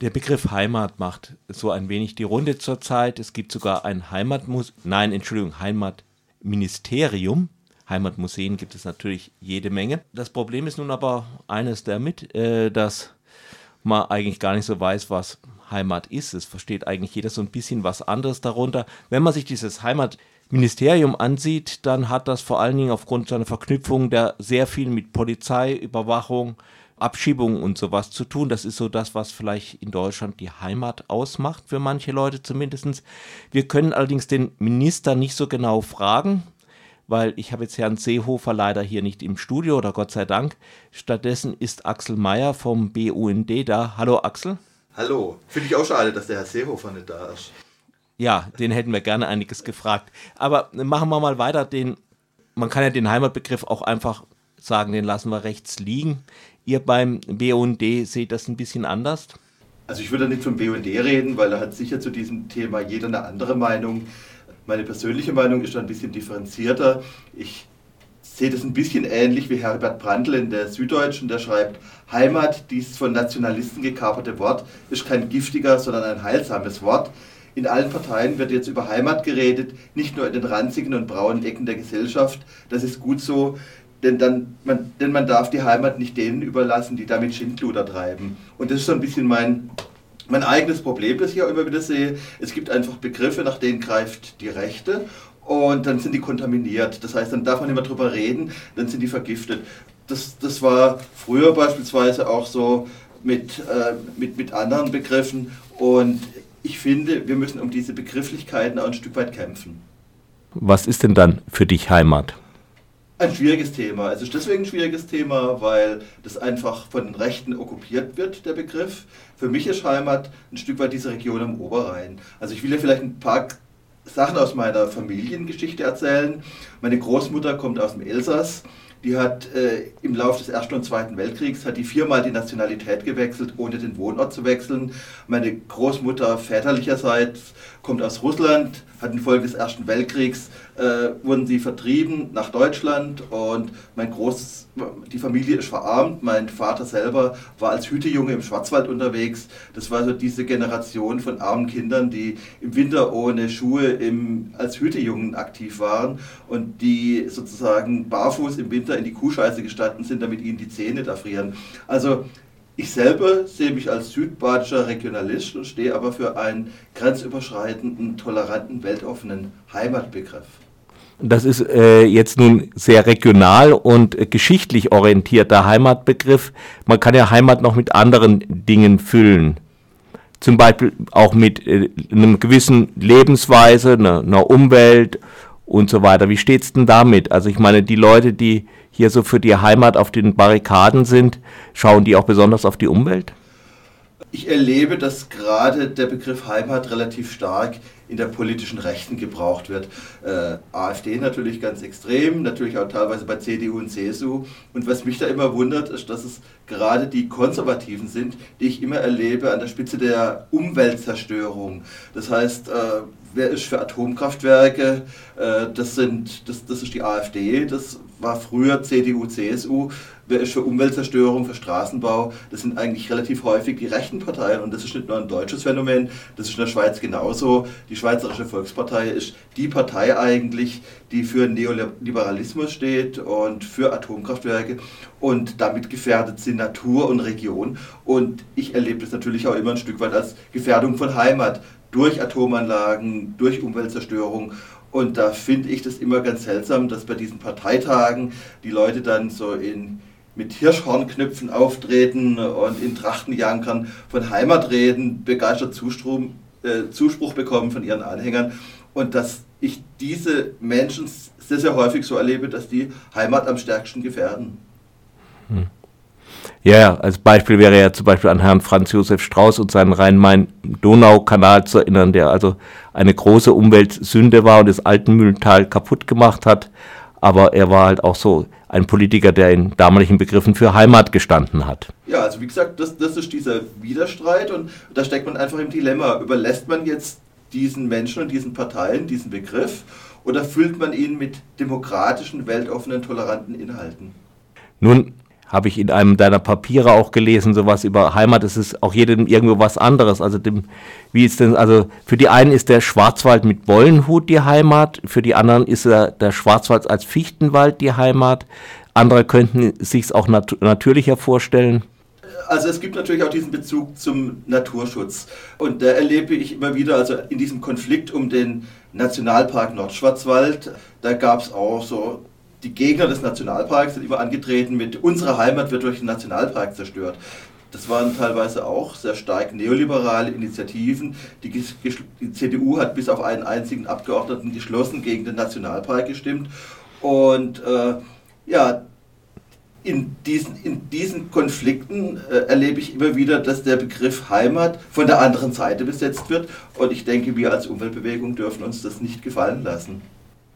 Der Begriff Heimat macht so ein wenig die Runde zurzeit. Es gibt sogar ein Heimatmuseum, nein, Entschuldigung, Heimatministerium. Heimatmuseen gibt es natürlich jede Menge. Das Problem ist nun aber eines damit, äh, dass man eigentlich gar nicht so weiß, was Heimat ist. Es versteht eigentlich jeder so ein bisschen was anderes darunter. Wenn man sich dieses Heimatministerium ansieht, dann hat das vor allen Dingen aufgrund seiner Verknüpfung der sehr viel mit Polizei, Überwachung, Abschiebung und sowas zu tun. Das ist so das, was vielleicht in Deutschland die Heimat ausmacht, für manche Leute zumindest. Wir können allerdings den Minister nicht so genau fragen, weil ich habe jetzt Herrn Seehofer leider hier nicht im Studio oder Gott sei Dank. Stattdessen ist Axel Mayer vom BUND da. Hallo Axel. Hallo. Finde ich auch schade, dass der Herr Seehofer nicht da ist. Ja, den hätten wir gerne einiges gefragt. Aber machen wir mal weiter. Den, man kann ja den Heimatbegriff auch einfach sagen, den lassen wir rechts liegen. Ihr beim BUND seht das ein bisschen anders? Also ich würde nicht vom BUND reden, weil da hat sicher zu diesem Thema jeder eine andere Meinung. Meine persönliche Meinung ist ein bisschen differenzierter. Ich sehe das ein bisschen ähnlich wie Herbert Brandl in der Süddeutschen, der schreibt, Heimat, dieses von Nationalisten gekaperte Wort, ist kein giftiger, sondern ein heilsames Wort. In allen Parteien wird jetzt über Heimat geredet, nicht nur in den ranzigen und braunen Ecken der Gesellschaft. Das ist gut so, denn, dann, man, denn man darf die Heimat nicht denen überlassen, die damit Schindluder treiben. Und das ist so ein bisschen mein, mein eigenes Problem, das ich auch immer wieder sehe. Es gibt einfach Begriffe, nach denen greift die Rechte und dann sind die kontaminiert. Das heißt, dann darf man nicht mehr drüber reden, dann sind die vergiftet. Das, das war früher beispielsweise auch so mit, äh, mit, mit anderen Begriffen und ich finde, wir müssen um diese Begrifflichkeiten auch ein Stück weit kämpfen. Was ist denn dann für dich Heimat? Ein schwieriges Thema. Es ist deswegen ein schwieriges Thema, weil das einfach von den Rechten okkupiert wird, der Begriff. Für mich ist Heimat ein Stück weit diese Region am Oberrhein. Also ich will ja vielleicht ein paar Sachen aus meiner Familiengeschichte erzählen. Meine Großmutter kommt aus dem Elsass. Die hat äh, im Laufe des Ersten und Zweiten Weltkriegs hat die viermal die Nationalität gewechselt, ohne den Wohnort zu wechseln. Meine Großmutter väterlicherseits kommt aus Russland, hat infolge des Ersten Weltkriegs äh, wurden sie vertrieben nach Deutschland und mein Groß, die Familie ist verarmt. Mein Vater selber war als Hütejunge im Schwarzwald unterwegs. Das war so diese Generation von armen Kindern, die im Winter ohne Schuhe im, als Hütejungen aktiv waren und die sozusagen barfuß im Winter in die Kuhscheiße gestanden sind, damit ihnen die Zähne da frieren. Also ich selber sehe mich als südbadischer Regionalist und stehe aber für einen grenzüberschreitenden, toleranten, weltoffenen Heimatbegriff. Das ist äh, jetzt nun sehr regional und äh, geschichtlich orientierter Heimatbegriff. Man kann ja Heimat noch mit anderen Dingen füllen. Zum Beispiel auch mit äh, einer gewissen Lebensweise, einer, einer Umwelt und so weiter. Wie steht es denn damit? Also ich meine, die Leute, die hier so für die Heimat auf den Barrikaden sind, schauen die auch besonders auf die Umwelt? Ich erlebe, dass gerade der Begriff Heimat relativ stark in der politischen Rechten gebraucht wird. Äh, AfD natürlich ganz extrem, natürlich auch teilweise bei CDU und CSU. Und was mich da immer wundert, ist, dass es gerade die Konservativen sind, die ich immer erlebe an der Spitze der Umweltzerstörung. Das heißt, äh, wer ist für Atomkraftwerke? Äh, das, sind, das, das ist die AfD, das war früher CDU, CSU. Wer ist für Umweltzerstörung, für Straßenbau? Das sind eigentlich relativ häufig die rechten Parteien und das ist nicht nur ein deutsches Phänomen, das ist in der Schweiz genauso. Die Schweizerische Volkspartei ist die Partei eigentlich, die für Neoliberalismus steht und für Atomkraftwerke und damit gefährdet sie Natur und Region. Und ich erlebe das natürlich auch immer ein Stück weit als Gefährdung von Heimat durch Atomanlagen, durch Umweltzerstörung. Und da finde ich das immer ganz seltsam, dass bei diesen Parteitagen die Leute dann so in, mit Hirschhornknöpfen auftreten und in Trachtenjankern von Heimat reden, begeistert Zustrom, äh, Zuspruch bekommen von ihren Anhängern. Und dass ich diese Menschen sehr, sehr häufig so erlebe, dass die Heimat am stärksten gefährden. Hm. Ja, als Beispiel wäre ja zum Beispiel an Herrn Franz Josef Strauß und seinen Rhein-Main-Donau-Kanal zu erinnern, der also eine große Umweltsünde war und das Altenmühlental kaputt gemacht hat. Aber er war halt auch so ein Politiker, der in damaligen Begriffen für Heimat gestanden hat. Ja, also wie gesagt, das, das ist dieser Widerstreit und da steckt man einfach im Dilemma. Überlässt man jetzt diesen Menschen und diesen Parteien diesen Begriff oder füllt man ihn mit demokratischen, weltoffenen, toleranten Inhalten? Nun habe ich in einem deiner Papiere auch gelesen, sowas über Heimat. Es ist auch jedem irgendwo was anderes. Also dem, wie ist denn, also für die einen ist der Schwarzwald mit Bollenhut die Heimat, für die anderen ist der, der Schwarzwald als Fichtenwald die Heimat. Andere könnten sich es auch nat natürlicher vorstellen. Also es gibt natürlich auch diesen Bezug zum Naturschutz. Und da erlebe ich immer wieder, also in diesem Konflikt um den Nationalpark Nordschwarzwald, da gab es auch so die Gegner des Nationalparks sind immer angetreten mit unserer Heimat wird durch den Nationalpark zerstört. Das waren teilweise auch sehr stark neoliberale Initiativen. Die, die, CDU hat bis auf einen einzigen Abgeordneten geschlossen gegen den Nationalpark gestimmt. Und äh, ja, in diesen, in diesen Konflikten äh, erlebe ich immer wieder, dass der Begriff Heimat von der anderen Seite besetzt wird. Und ich denke, wir als Umweltbewegung dürfen uns das nicht gefallen lassen.